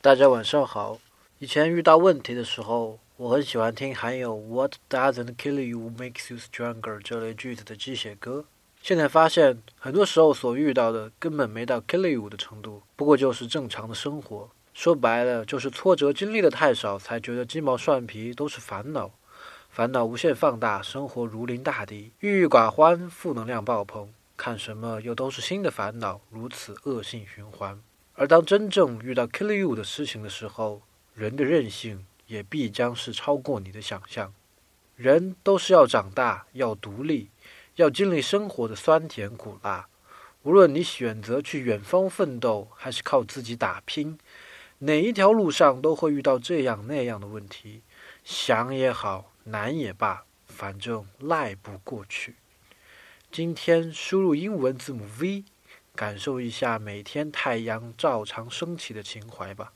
大家晚上好。以前遇到问题的时候，我很喜欢听含有 “What doesn't kill you makes you stronger” 这类句子的鸡血歌。现在发现，很多时候所遇到的根本没到 kill you 的程度，不过就是正常的生活。说白了，就是挫折经历的太少，才觉得鸡毛蒜皮都是烦恼，烦恼无限放大，生活如临大敌，郁郁寡欢，负能量爆棚，看什么又都是新的烦恼，如此恶性循环。而当真正遇到 kill you 的事情的时候，人的韧性也必将是超过你的想象。人都是要长大，要独立，要经历生活的酸甜苦辣。无论你选择去远方奋斗，还是靠自己打拼，哪一条路上都会遇到这样那样的问题。想也好，难也罢，反正赖不过去。今天输入英文字母 V。感受一下每天太阳照常升起的情怀吧。